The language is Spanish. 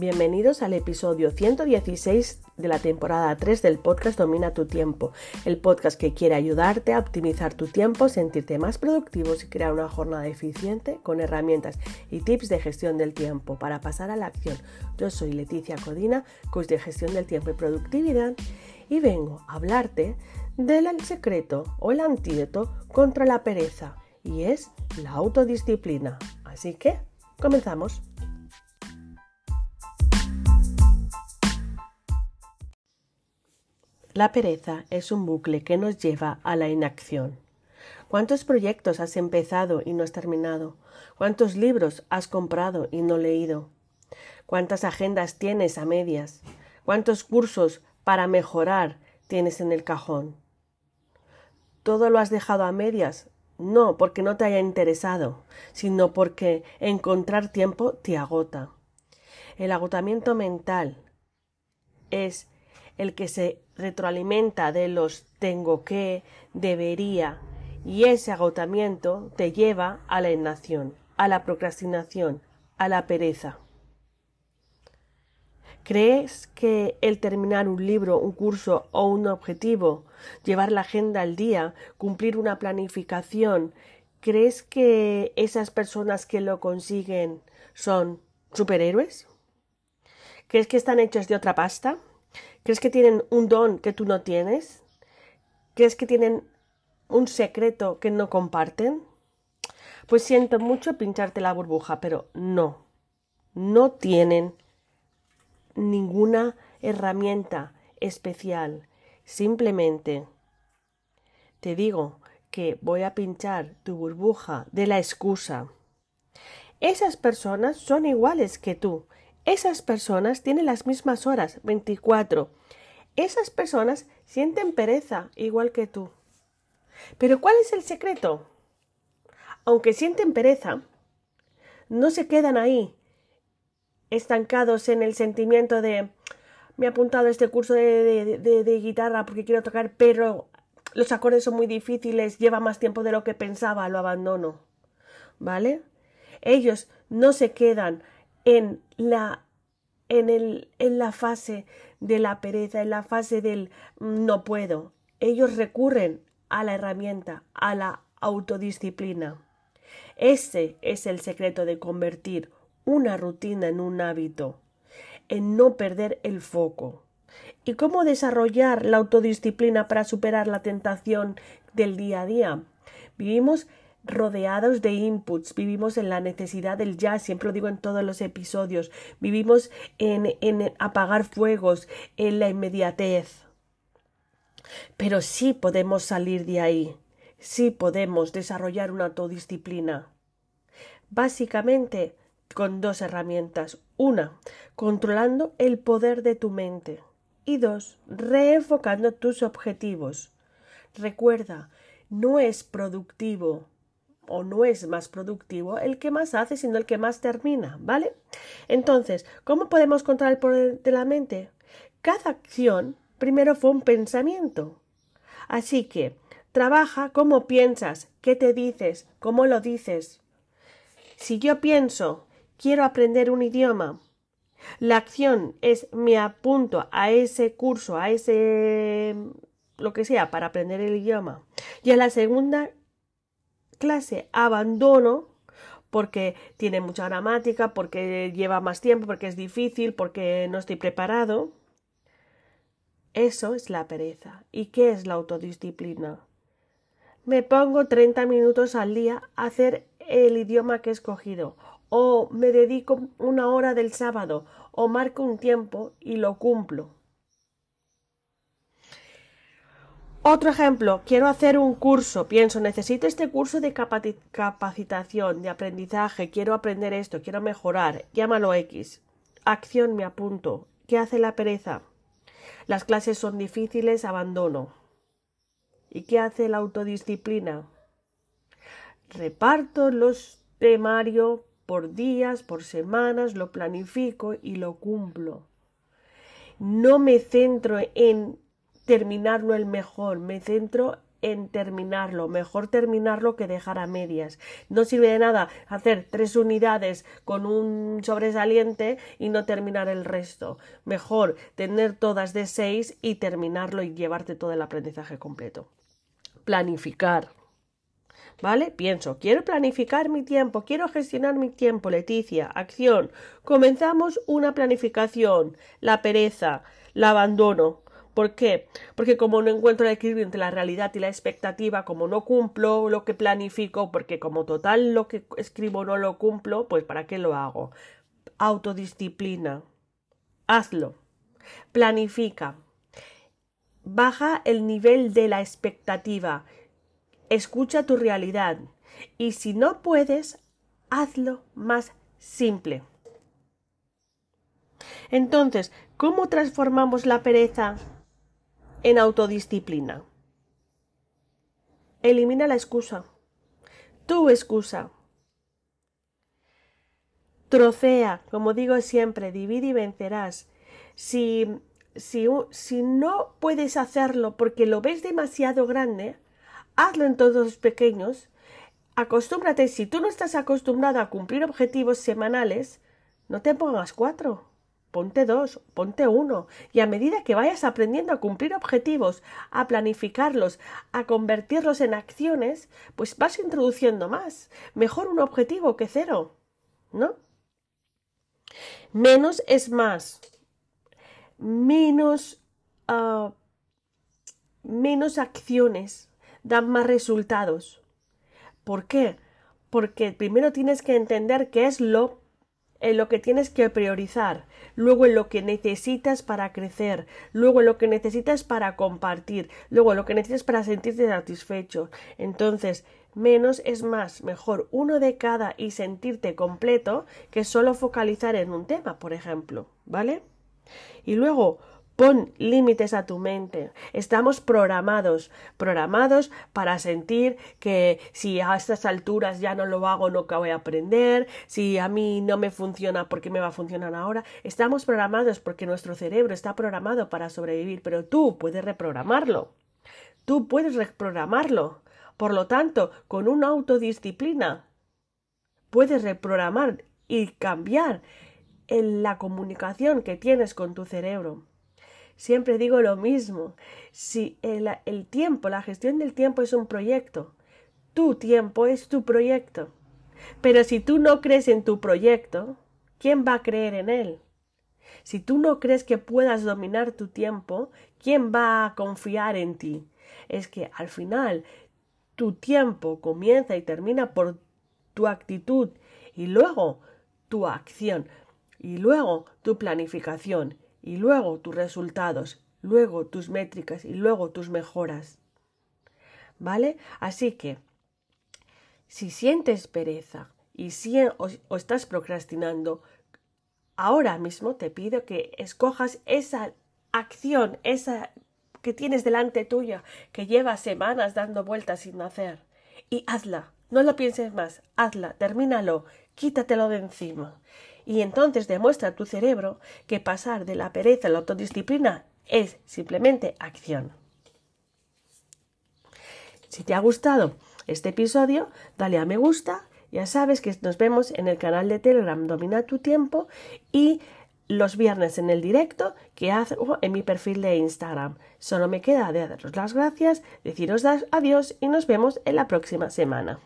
Bienvenidos al episodio 116 de la temporada 3 del podcast Domina tu tiempo, el podcast que quiere ayudarte a optimizar tu tiempo, sentirte más productivos y crear una jornada eficiente con herramientas y tips de gestión del tiempo para pasar a la acción. Yo soy Leticia Codina, coach de gestión del tiempo y productividad, y vengo a hablarte del secreto o el antídoto contra la pereza, y es la autodisciplina. Así que, comenzamos. La pereza es un bucle que nos lleva a la inacción. ¿Cuántos proyectos has empezado y no has terminado? ¿Cuántos libros has comprado y no leído? ¿Cuántas agendas tienes a medias? ¿Cuántos cursos para mejorar tienes en el cajón? ¿Todo lo has dejado a medias? No porque no te haya interesado, sino porque encontrar tiempo te agota. El agotamiento mental es el que se retroalimenta de los tengo que, debería, y ese agotamiento te lleva a la inacción, a la procrastinación, a la pereza. ¿Crees que el terminar un libro, un curso o un objetivo, llevar la agenda al día, cumplir una planificación, crees que esas personas que lo consiguen son superhéroes? ¿Crees que están hechos de otra pasta? ¿Crees que tienen un don que tú no tienes? ¿Crees que tienen un secreto que no comparten? Pues siento mucho pincharte la burbuja, pero no, no tienen ninguna herramienta especial. Simplemente te digo que voy a pinchar tu burbuja de la excusa. Esas personas son iguales que tú, esas personas tienen las mismas horas, 24. Esas personas sienten pereza igual que tú. Pero ¿cuál es el secreto? Aunque sienten pereza, no se quedan ahí, estancados en el sentimiento de me he apuntado a este curso de, de, guitarra porque quiero tocar, pero los acordes son muy difíciles, lleva más tiempo de lo que pensaba, lo abandono. ¿Vale? Ellos no se quedan en la en, el, en la fase de la pereza, en la fase del no puedo. Ellos recurren a la herramienta, a la autodisciplina. Ese es el secreto de convertir una rutina en un hábito, en no perder el foco. ¿Y cómo desarrollar la autodisciplina para superar la tentación del día a día? Vivimos rodeados de inputs, vivimos en la necesidad del ya, siempre lo digo en todos los episodios, vivimos en, en apagar fuegos, en la inmediatez. Pero sí podemos salir de ahí, sí podemos desarrollar una autodisciplina. Básicamente con dos herramientas. Una, controlando el poder de tu mente. Y dos, reenfocando tus objetivos. Recuerda, no es productivo o no es más productivo el que más hace, sino el que más termina, ¿vale? Entonces, ¿cómo podemos controlar el poder de la mente? Cada acción primero fue un pensamiento. Así que, trabaja cómo piensas, qué te dices, cómo lo dices. Si yo pienso, quiero aprender un idioma, la acción es me apunto a ese curso, a ese lo que sea para aprender el idioma. Y a la segunda clase abandono porque tiene mucha gramática, porque lleva más tiempo, porque es difícil, porque no estoy preparado. Eso es la pereza. ¿Y qué es la autodisciplina? Me pongo 30 minutos al día a hacer el idioma que he escogido, o me dedico una hora del sábado, o marco un tiempo y lo cumplo. Otro ejemplo, quiero hacer un curso, pienso, necesito este curso de capacitación, de aprendizaje, quiero aprender esto, quiero mejorar, llámalo X. Acción, me apunto. ¿Qué hace la pereza? Las clases son difíciles, abandono. ¿Y qué hace la autodisciplina? Reparto los temarios por días, por semanas, lo planifico y lo cumplo. No me centro en terminarlo el mejor, me centro en terminarlo. Mejor terminarlo que dejar a medias. No sirve de nada hacer tres unidades con un sobresaliente y no terminar el resto. Mejor tener todas de seis y terminarlo y llevarte todo el aprendizaje completo. Planificar. ¿Vale? Pienso, quiero planificar mi tiempo, quiero gestionar mi tiempo, Leticia, acción. Comenzamos una planificación, la pereza, la abandono. ¿Por qué? Porque como no encuentro el equilibrio entre la realidad y la expectativa, como no cumplo lo que planifico, porque como total lo que escribo no lo cumplo, pues ¿para qué lo hago? Autodisciplina. Hazlo. Planifica. Baja el nivel de la expectativa. Escucha tu realidad. Y si no puedes, hazlo más simple. Entonces, ¿cómo transformamos la pereza en autodisciplina? Elimina la excusa. Tu excusa. Trocea, como digo siempre, divide y vencerás. Si, si, si no puedes hacerlo porque lo ves demasiado grande, hazlo en todos pequeños. Acostúmbrate, si tú no estás acostumbrado a cumplir objetivos semanales, no te pongas cuatro ponte dos, ponte uno, y a medida que vayas aprendiendo a cumplir objetivos, a planificarlos, a convertirlos en acciones, pues vas introduciendo más. Mejor un objetivo que cero, ¿no? Menos es más. Menos, uh, menos acciones dan más resultados. ¿Por qué? Porque primero tienes que entender qué es lo en lo que tienes que priorizar, luego en lo que necesitas para crecer, luego en lo que necesitas para compartir, luego en lo que necesitas para sentirte satisfecho. Entonces, menos es más, mejor uno de cada y sentirte completo que solo focalizar en un tema, por ejemplo, ¿vale? Y luego, Pon límites a tu mente. Estamos programados, programados para sentir que si a estas alturas ya no lo hago, no voy a aprender, si a mí no me funciona, ¿por qué me va a funcionar ahora? Estamos programados porque nuestro cerebro está programado para sobrevivir, pero tú puedes reprogramarlo. Tú puedes reprogramarlo. Por lo tanto, con una autodisciplina, puedes reprogramar y cambiar en la comunicación que tienes con tu cerebro. Siempre digo lo mismo. Si el, tiempo, la gestión del tiempo es un proyecto, tu tiempo es tu proyecto. Pero si tú no crees en tu proyecto, ¿quién va a creer en él? Si tú no crees que puedas dominar tu tiempo, ¿quién va a confiar en ti? Es que al final tu tiempo comienza y termina por tu actitud y luego tu acción y luego tu planificación y luego tus resultados, luego tus métricas y luego tus mejoras. ¿Vale? Así que, si sientes pereza y si o, estás procrastinando, ahora mismo te pido que escojas esa acción, esa que tienes delante tuya, que llevas semanas dando vueltas sin hacer, y hazla. No lo pienses más, hazla, termínalo, quítatelo de encima y entonces demuestra a tu cerebro que pasar de la pereza a la autodisciplina es simplemente acción. Si te ha gustado este episodio, dale a me gusta. Ya sabes que nos vemos en el canal de Telegram Domina tu tiempo y los viernes en el directo que hago en mi perfil de Instagram. Solo me queda de daros las gracias, deciros adiós y nos vemos en la próxima semana.